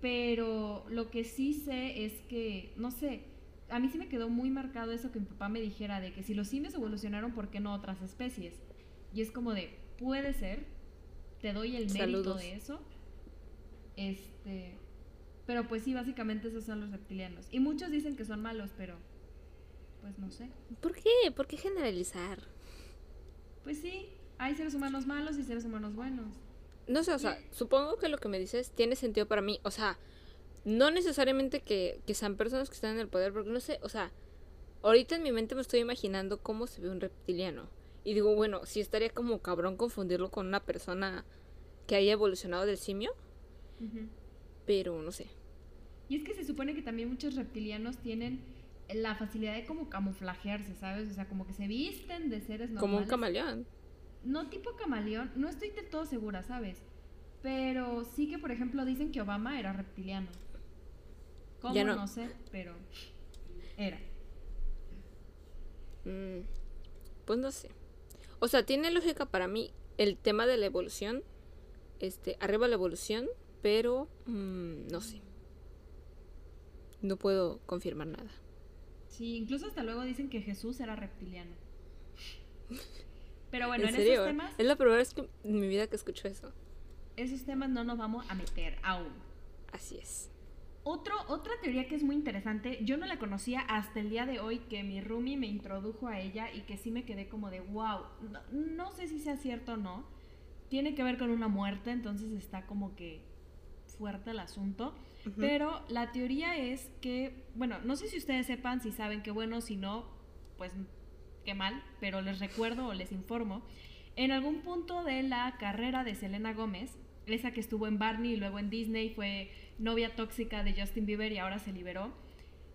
pero lo que sí sé es que, no sé, a mí sí me quedó muy marcado eso que mi papá me dijera de que si los simios evolucionaron, ¿por qué no otras especies? Y es como de, puede ser, te doy el mérito Saludos. de eso. Este, pero pues sí, básicamente esos son los reptilianos. Y muchos dicen que son malos, pero pues no sé. ¿Por qué? ¿Por qué generalizar? Pues sí, hay seres humanos malos y seres humanos buenos. No sé, o sea, supongo que lo que me dices tiene sentido para mí. O sea, no necesariamente que, que sean personas que están en el poder, porque no sé, o sea, ahorita en mi mente me estoy imaginando cómo se ve un reptiliano. Y digo, bueno, sí estaría como cabrón confundirlo con una persona que haya evolucionado del simio, pero no sé. Y es que se supone que también muchos reptilianos tienen la facilidad de como camuflajearse, ¿sabes? O sea, como que se visten de seres normales. Como un camaleón. No tipo camaleón, no estoy del todo segura, ¿sabes? Pero sí que, por ejemplo, dicen que Obama era reptiliano. ¿Cómo? Ya no. no sé, pero era. Mm, pues no sé. O sea, tiene lógica para mí el tema de la evolución. Este, arriba la evolución, pero mm, no sé. No puedo confirmar nada. Sí, incluso hasta luego dicen que Jesús era reptiliano. Pero bueno, ¿En en, esos temas, Es la primera vez que en mi vida que escucho eso. esos temas no nos vamos a meter aún. Así es. Otro, otra teoría que es muy interesante, yo no la conocía hasta el día de hoy que mi roomie me introdujo a ella y que sí me quedé como de wow, no, no sé si sea cierto o no, tiene que ver con una muerte, entonces está como que fuerte el asunto, pero la teoría es que, bueno, no sé si ustedes sepan, si saben que bueno, si no, pues qué mal, pero les recuerdo o les informo, en algún punto de la carrera de Selena Gómez, esa que estuvo en Barney y luego en Disney, fue novia tóxica de Justin Bieber y ahora se liberó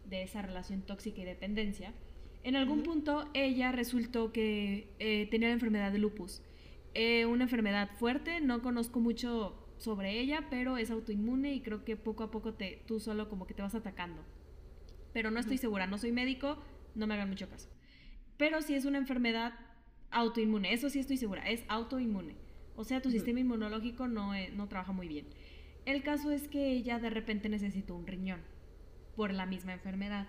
de esa relación tóxica y dependencia. En algún punto ella resultó que eh, tenía la enfermedad de lupus. Eh, una enfermedad fuerte, no conozco mucho sobre ella, pero es autoinmune y creo que poco a poco te, tú solo como que te vas atacando. Pero no estoy segura, no soy médico, no me hagan mucho caso. Pero sí es una enfermedad autoinmune, eso sí estoy segura, es autoinmune. O sea, tu sistema inmunológico no, eh, no trabaja muy bien. El caso es que ella de repente necesitó un riñón por la misma enfermedad.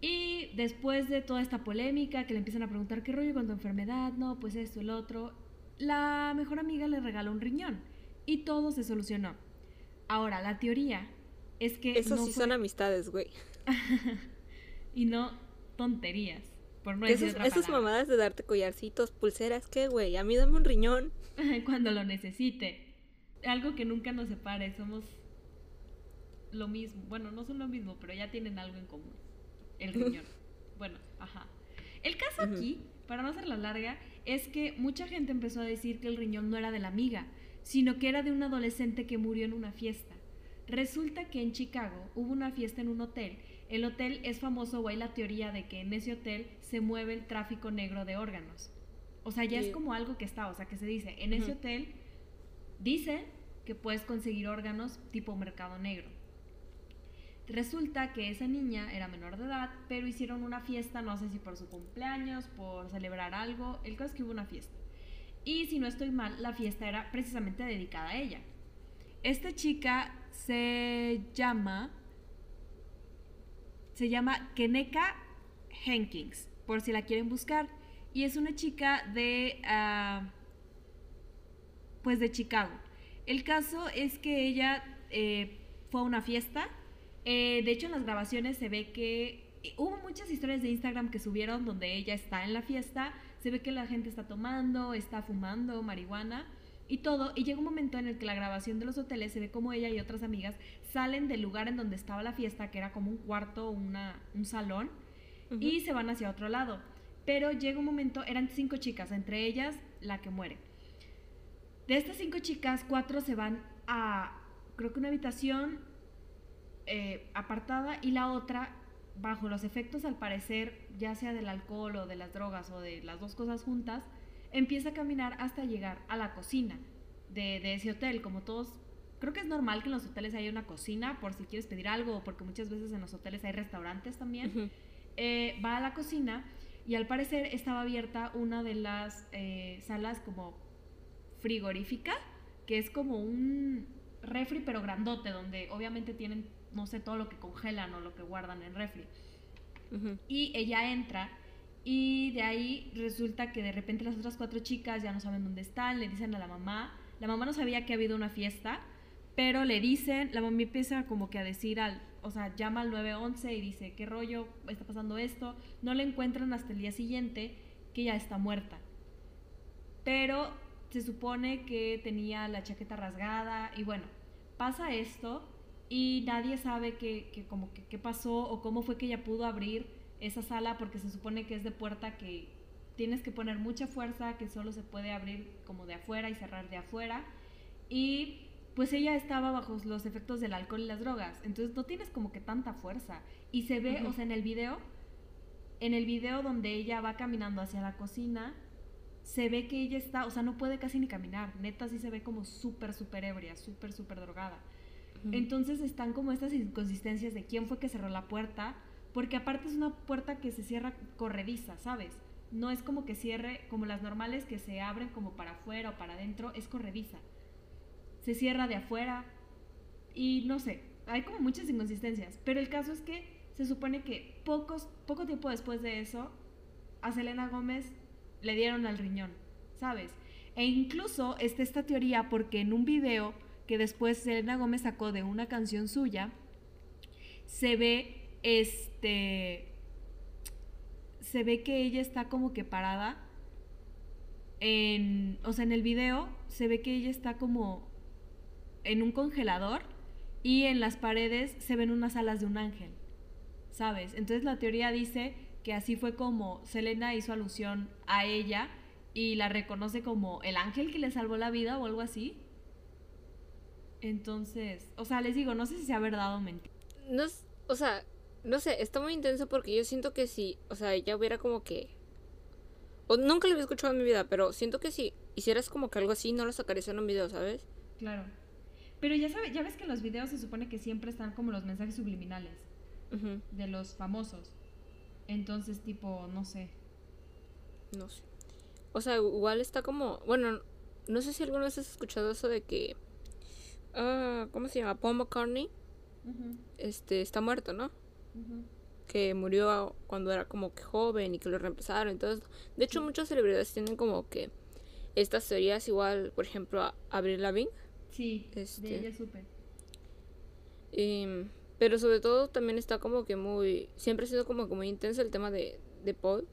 Y después de toda esta polémica, que le empiezan a preguntar qué rollo con tu enfermedad, no, pues esto, el otro, la mejor amiga le regaló un riñón. y todo se solucionó. Ahora, la teoría es que... Eso sí son amistades, güey. *laughs* y no tonterías. Por no decir esas mamadas de darte collarcitos, pulseras, ¿qué, güey? A mí dame un riñón. *laughs* Cuando lo necesite. Algo que nunca nos separe, somos lo mismo. Bueno, no son lo mismo, pero ya tienen algo en común. El *laughs* riñón. bueno, ajá. El caso aquí, para no hacerla larga, es que mucha gente empezó a decir que el riñón no era de la amiga, sino que era de un adolescente que murió en una fiesta. Resulta que en Chicago hubo una fiesta en un hotel. El hotel es famoso o hay la teoría de que en ese hotel se mueve el tráfico negro de órganos. O sea, ya es como algo que está, o sea, que se dice, en ese hotel dice que puedes conseguir órganos tipo mercado negro. Resulta que esa niña era menor de edad, pero hicieron una fiesta, no sé si por su cumpleaños, por celebrar algo, el caso es que hubo una fiesta. Y si no estoy mal, la fiesta era precisamente dedicada a ella. Esta chica se llama se llama Keneka Henkins, por si la quieren buscar, y es una chica de ah, pues de Chicago. El caso es que ella eh, fue a una fiesta. Eh, de hecho, en las grabaciones se ve que hubo muchas historias de Instagram que subieron donde ella está en la fiesta, se ve que la gente está tomando, está fumando marihuana y todo, y llega un momento en el que la grabación de los hoteles se ve como ella y otras amigas salen del lugar en donde estaba la fiesta, que era como un cuarto, una, un salón, y se van hacia otro lado. Pero llega un momento, eran cinco chicas, entre ellas la que muere. De estas cinco chicas, cuatro se van a, creo que una habitación eh, apartada y la otra bajo los efectos al parecer ya sea del alcohol o de las drogas o de las dos cosas juntas, empieza a caminar hasta llegar a la cocina de, ese hotel, como todos creo que es normal que en los hoteles haya una cocina por si quieres pedir algo, porque muchas veces en los hoteles hay restaurantes también. Eh, va a la cocina y al parecer estaba abierta una de las eh, salas como frigorífica, que es como un refri pero grandote, donde obviamente tienen no sé, todo lo que congelan o lo que guardan en refri. Y ella entra y de ahí resulta que de repente las otras cuatro chicas ya no saben dónde están, le dicen a la mamá. La mamá no sabía que había habido una fiesta, pero le dicen, la mamá empieza como que a decir al, o sea, llama al 911 y dice, ¿qué rollo? Está pasando esto. No le encuentran hasta el día siguiente que ya está muerta. Pero se supone que tenía la chaqueta rasgada y bueno, pasa esto y nadie sabe qué, que, qué pasó o cómo fue que ella pudo abrir esa sala porque se supone que es de puerta que tienes que poner mucha fuerza, que solo se puede abrir como de afuera y cerrar de afuera. Y pues ella estaba bajo los efectos del alcohol y las drogas, entonces no tienes como que tanta fuerza. Y se ve, o sea, en el video, en el video donde ella va caminando hacia la cocina, se ve que ella está, o sea, no puede casi ni caminar, neta sí se ve como súper, súper ebria, súper, súper drogada. Entonces están como estas inconsistencias de quién fue que cerró la puerta, porque aparte es una puerta que se cierra corrediza, ¿sabes? No es como que cierre como las normales que se abren como para afuera o para adentro, es corrediza. Se cierra de afuera y no sé, hay como muchas inconsistencias, pero el caso es que se supone que pocos, poco tiempo después de eso, a Selena Gómez le dieron al riñón, ¿sabes? E incluso está esta teoría porque en un video que después Selena Gómez sacó de una canción suya, se ve este se ve que ella está como que parada en, o sea, en el video se ve que ella está como en un congelador y en las paredes se ven unas alas de un ángel, ¿sabes? Entonces la teoría dice que así fue como Selena hizo alusión a ella y la reconoce como el ángel que le salvó la vida o algo así. Entonces, o sea, les digo, no sé si sea verdad o mentira. No, o sea, no sé, está muy intenso porque yo siento que si, o sea, ella hubiera como que... O nunca lo había escuchado en mi vida, pero siento que si hicieras como que algo así, no lo sacarías en un video, ¿sabes? Claro. Pero ya sabes, ya ves que en los videos se supone que siempre están como los mensajes subliminales de los famosos. Entonces, tipo, no sé. No sé. O sea, igual está como, bueno, no sé si alguna vez has escuchado eso de que Ah, ¿cómo se llama? Paul McCartney. Este está muerto, ¿no? Que murió cuando era como que joven y que lo reemplazaron. Entonces, de hecho, muchas celebridades tienen como que estas teorías igual, por ejemplo, a Avril Lavigne Sí, de Este. ella supe. Em, pero sobre todo también está como que muy, siempre ha sido como que muy intenso el tema de, de Paul.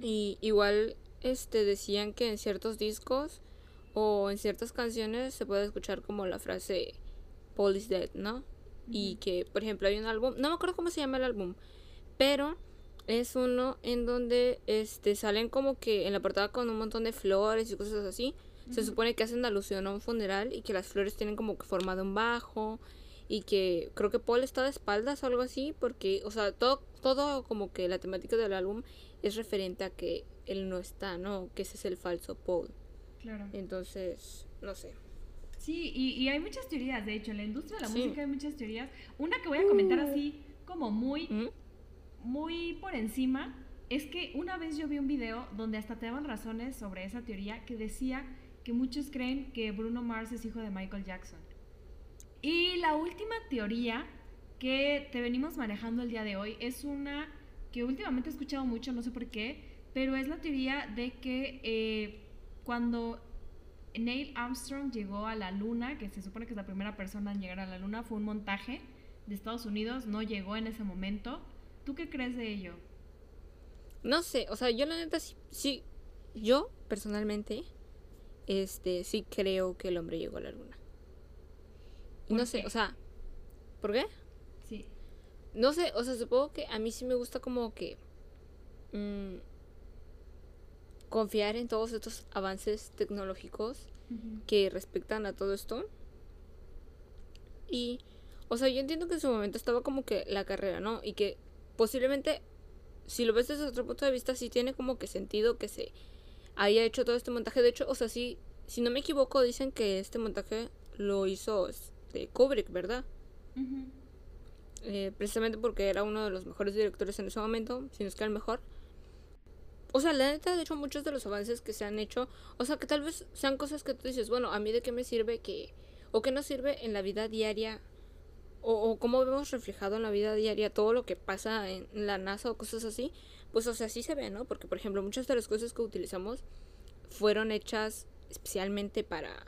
Y igual este decían que en ciertos discos o en ciertas canciones se puede escuchar como la frase Paul is dead, ¿no? Y que, por ejemplo, hay un álbum, no me acuerdo cómo se llama el álbum, pero es uno en donde este salen como que en la portada con un montón de flores y cosas así. Se supone que hacen alusión a un funeral y que las flores tienen como que formado un bajo y que creo que Paul está de espaldas o algo así porque, o sea, todo todo como que la temática del álbum es referente a que él no está, ¿no? Que ese es el falso Paul. Claro. Entonces, no sé. Sí, y, y hay muchas teorías, de hecho, en la industria de la Sí. música hay muchas teorías. Una que voy a comentar así, como muy, ¿Mm? muy por encima, es que una vez yo vi un video donde hasta te daban razones sobre esa teoría que decía que muchos creen que Bruno Mars es hijo de Michael Jackson. Y la última teoría que te venimos manejando el día de hoy es una que últimamente he escuchado mucho, no sé por qué, pero es la teoría de que eh, cuando Neil Armstrong llegó a la luna, que se supone que es la primera persona en llegar a la luna, fue un montaje de Estados Unidos, no llegó en ese momento. ¿Tú qué crees de ello? No sé, o sea, yo la neta sí, sí, yo personalmente, este, sí creo que el hombre llegó a la luna. Y ¿Por no sé, o sea, ¿por qué? Sí. No sé, o sea, supongo que a mí sí me gusta como que mm, confiar en todos estos avances tecnológicos que respectan a todo esto. Y, o sea, yo entiendo que en su momento estaba como que la carrera, ¿no? Y que posiblemente, si lo ves desde otro punto de vista, sí tiene como que sentido que se haya hecho todo este montaje. De hecho, o sea, sí, si no me equivoco, dicen que este montaje lo hizo este, Kubrick, ¿verdad? Eh, precisamente porque era uno de los mejores directores en ese momento, si no es que el mejor. O sea, la neta, de hecho, muchos de los avances que se han hecho, o sea, que tal vez sean cosas que tú dices, bueno, a mí de qué me sirve que, o qué nos sirve en la vida diaria, o, o cómo vemos reflejado en la vida diaria todo lo que pasa en la NASA o cosas así, pues, o sea, sí se ve, ¿no? Porque, por ejemplo, muchas de las cosas que utilizamos fueron hechas especialmente para,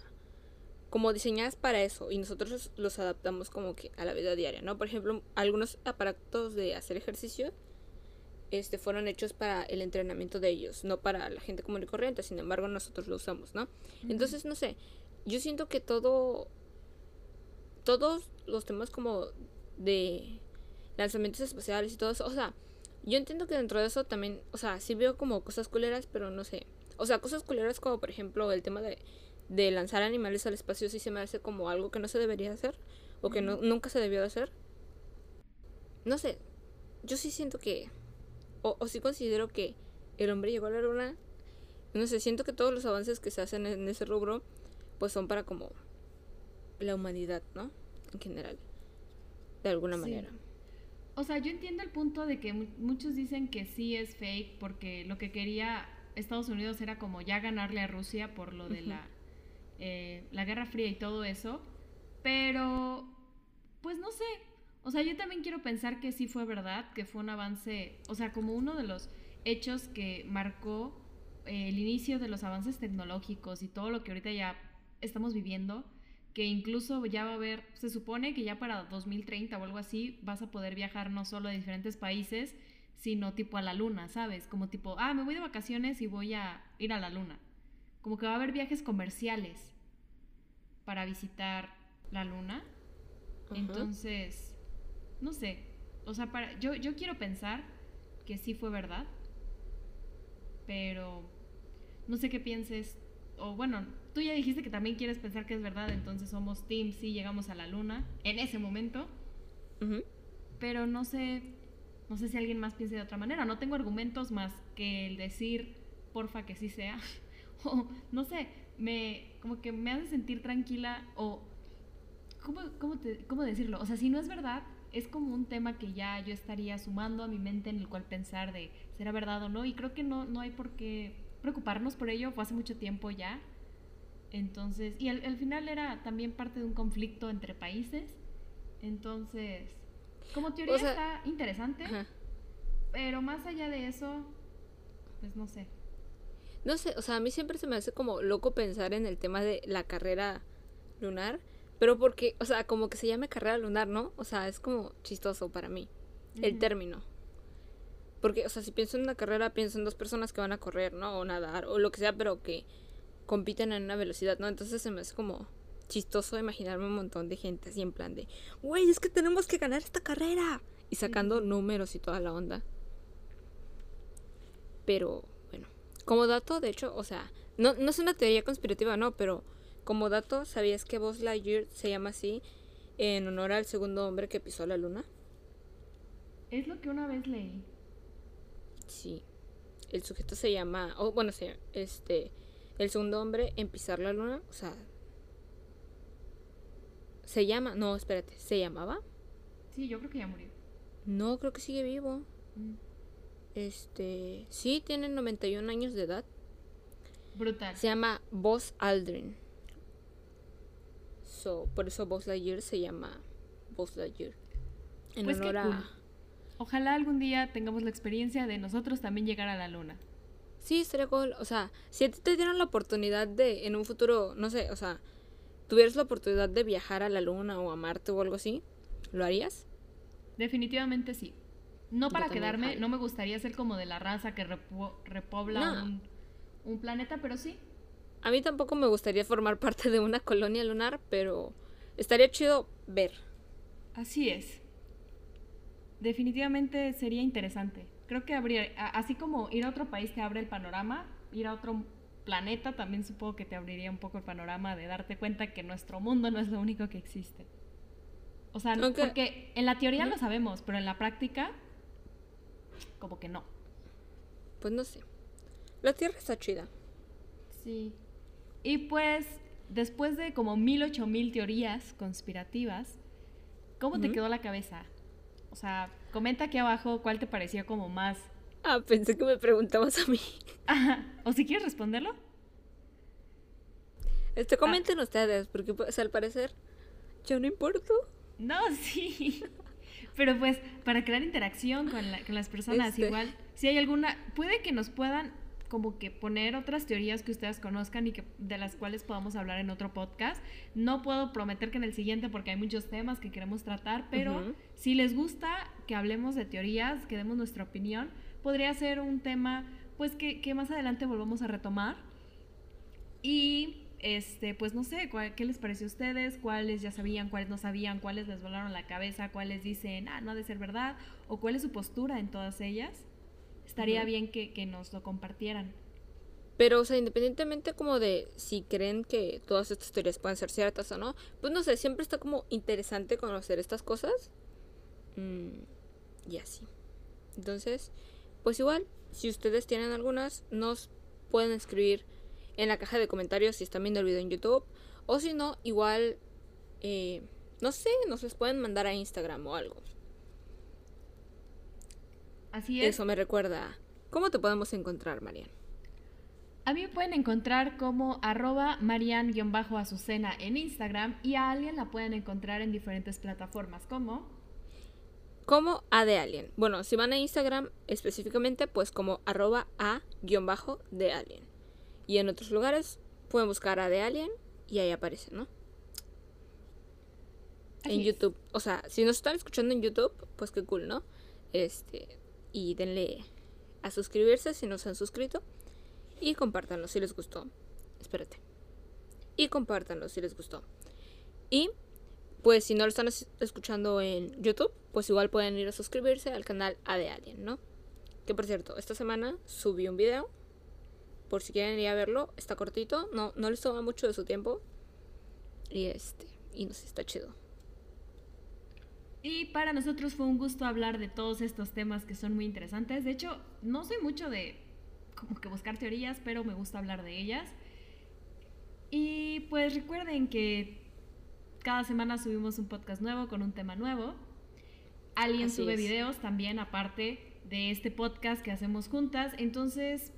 como diseñadas para eso y nosotros los adaptamos como que a la vida diaria, ¿no? Por ejemplo, algunos aparatos de hacer ejercicio este fueron hechos para el entrenamiento de ellos, no para la gente común y corriente, sin embargo, nosotros lo usamos, ¿no? Entonces, no sé, yo siento que todo todos los temas como de lanzamientos espaciales y todo eso, o sea, yo entiendo que dentro de eso también, o sea, sí veo como cosas culeras, pero no sé. O sea, cosas culeras como por ejemplo el tema de, de lanzar animales al espacio sí se me hace como algo que no se debería hacer o que no, nunca se debió de hacer. No sé, yo sí siento que, o, o sí considero que el hombre llegó a la luna. No sé, siento que todos los avances que se hacen en ese rubro pues son para como la humanidad, ¿no? En general, de alguna Sí. manera. O sea, yo entiendo el punto de que mu- muchos dicen que sí es fake porque lo que quería Estados Unidos era como ya ganarle a Rusia por lo de la, eh, la Guerra Fría y todo eso. Pero, pues no sé. O sea, yo también quiero pensar que sí fue verdad, que fue un avance, o sea, como uno de los hechos que marcó eh, el inicio de los avances tecnológicos y todo lo que ahorita ya estamos viviendo, que incluso ya va a haber, se supone que ya para 2030 o algo así vas a poder viajar no solo a diferentes países, sino tipo a la luna, ¿sabes? Como tipo, ah, me voy de vacaciones y voy a ir a la luna. Como que va a haber viajes comerciales para visitar la luna. Entonces, no sé, o sea, para, yo, yo quiero pensar que sí fue verdad, pero no sé qué pienses, o bueno, tú ya dijiste que también quieres pensar que es verdad, entonces somos team, sí llegamos a la luna en ese momento, pero no sé, no sé si alguien más piense de otra manera, no tengo argumentos más que el decir, porfa, que sí sea, *laughs* o no sé, me, como que me hace sentir tranquila, o, ¿cómo, cómo, te- cómo decirlo? O sea, si no es verdad, es como un tema que ya yo estaría sumando a mi mente en el cual pensar de, ¿será verdad o no? Y creo que no, no hay por qué preocuparnos por ello, fue hace mucho tiempo ya. Entonces, y al, al final era también parte de un conflicto entre países. Entonces, como teoría O sea, está interesante, Ajá. pero más allá de eso, pues no sé. No sé, o sea, a mí siempre se me hace como loco pensar en el tema de la carrera lunar, pero porque, o sea, como que se llame carrera lunar, ¿no? O sea, es como chistoso para mí el término. Porque, o sea, si pienso en una carrera, pienso en dos personas que van a correr, ¿no? O nadar, o lo que sea, pero que compiten en una velocidad, ¿no? Entonces se me hace como chistoso imaginarme un montón de gente así en plan de, güey, es que tenemos que ganar esta carrera. Y sacando números y toda la onda. Pero, bueno, como dato, de hecho, o sea, no, no es una teoría conspirativa, no, pero como dato, ¿sabías que Buzz Lightyear se llama así en honor al segundo hombre que pisó la luna? Es lo que una vez leí. Sí. El sujeto se llama, o bueno, este, el segundo hombre en pisar la luna, o sea, se llama, no, espérate, ¿se llamaba? Sí, yo creo que ya murió. No, creo que sigue vivo. Mm. Este, sí, tiene 91 años de edad. Brutal. Se llama Buzz Aldrin. So, por eso Buzz Lightyear se llama Buzz Lightyear. En pues honor a... Ojalá algún día tengamos la experiencia de nosotros también llegar a la luna. Sí, estaría cool. O sea, si a ti te dieran la oportunidad de, en un futuro, no sé, o sea, tuvieras la oportunidad de viajar a la luna o a Marte o algo así, ¿lo harías? Definitivamente sí. No para quedarme, no me gustaría ser como de la raza que repobla un, un planeta, pero sí. A mí tampoco me gustaría formar *laughs* parte de una colonia lunar, pero estaría chido ver. Así es. Definitivamente sería interesante. Creo que habría, así como ir a otro país te abre el panorama, ir a otro planeta también supongo que te abriría un poco el panorama de darte cuenta que nuestro mundo no es lo único que existe. O sea, porque en la teoría lo sabemos, pero en la práctica, como que no. Pues no sé. La Tierra está chida. Sí. Y pues, después de como mil, ocho mil teorías conspirativas, ¿cómo te quedó la cabeza? O sea, comenta aquí abajo cuál te pareció como más. Ah, pensé que me preguntabas a mí. *laughs* O si quieres responderlo. Este, comenten ustedes, porque pues, al parecer yo no importo. No, *laughs* sí. Pero pues, para crear interacción con, con las personas, este. igual, si hay alguna, puede que nos puedan como que poner otras teorías que ustedes conozcan y que de las cuales podamos hablar en otro podcast. No puedo prometer que en el siguiente porque hay muchos temas que queremos tratar, pero si les gusta que hablemos de teorías, que demos nuestra opinión, podría ser un tema pues que, que más adelante volvamos a retomar. Y este, pues no sé, ¿qué les pareció a ustedes? ¿Cuáles ya sabían, cuáles no sabían, cuáles les volaron la cabeza, cuáles dicen, ah, no ha de ser verdad? ¿O cuál es su postura en todas ellas? Estaría bien que, nos lo compartieran. Pero, o sea, independientemente como de si creen que todas estas teorías pueden ser ciertas o no, pues no sé, siempre está como interesante conocer estas cosas. Mm, y así. Entonces, pues igual, si ustedes tienen algunas, nos pueden escribir en la caja de comentarios si están viendo el video en YouTube. O si no, igual, eh, no sé, nos les pueden mandar a Instagram o algo. Así es. Eso me recuerda. ¿Cómo te podemos encontrar, Marian? A mí me pueden encontrar como arroba marian-azucena en Instagram y a Alien la pueden encontrar en diferentes plataformas como... Como A de Alien. Bueno, si van a Instagram específicamente, pues como arroba A-de Alien. Y en otros lugares pueden buscar A de Alien y ahí aparece, ¿no? en YouTube. O sea, si nos están escuchando en YouTube, pues qué cool, ¿no? Este, y denle a suscribirse si no se han suscrito y compártanlo si les gustó. Espérate. Y compártanlo si les gustó. Y pues si no lo están escuchando en YouTube, pues igual pueden ir a suscribirse al canal A de Alien, ¿no? Que por cierto, esta semana subí un video. Por si quieren ir a verlo, está cortito, no, no les toma mucho de su tiempo. Y este, y no sé, está chido. Y para nosotros fue un gusto hablar de todos estos temas que son muy interesantes. De hecho, no soy mucho de como que buscar teorías, pero me gusta hablar de ellas. Y pues recuerden que cada semana subimos un podcast nuevo con un tema nuevo. Alguien sube videos también aparte de este podcast que hacemos juntas. Entonces,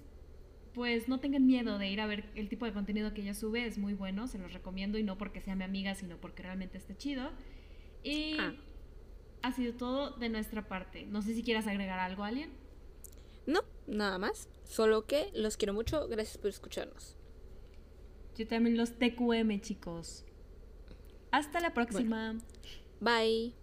pues no tengan miedo de ir a ver el tipo de contenido que ella sube. Es muy bueno, se los recomiendo y no porque sea mi amiga, sino porque realmente esté chido. Y ah ha sido todo de nuestra parte. No sé si quieras agregar algo, alguien. No, nada más. Solo que los quiero mucho. Gracias por escucharnos. Yo también los TQM, chicos. Hasta la próxima. Bye.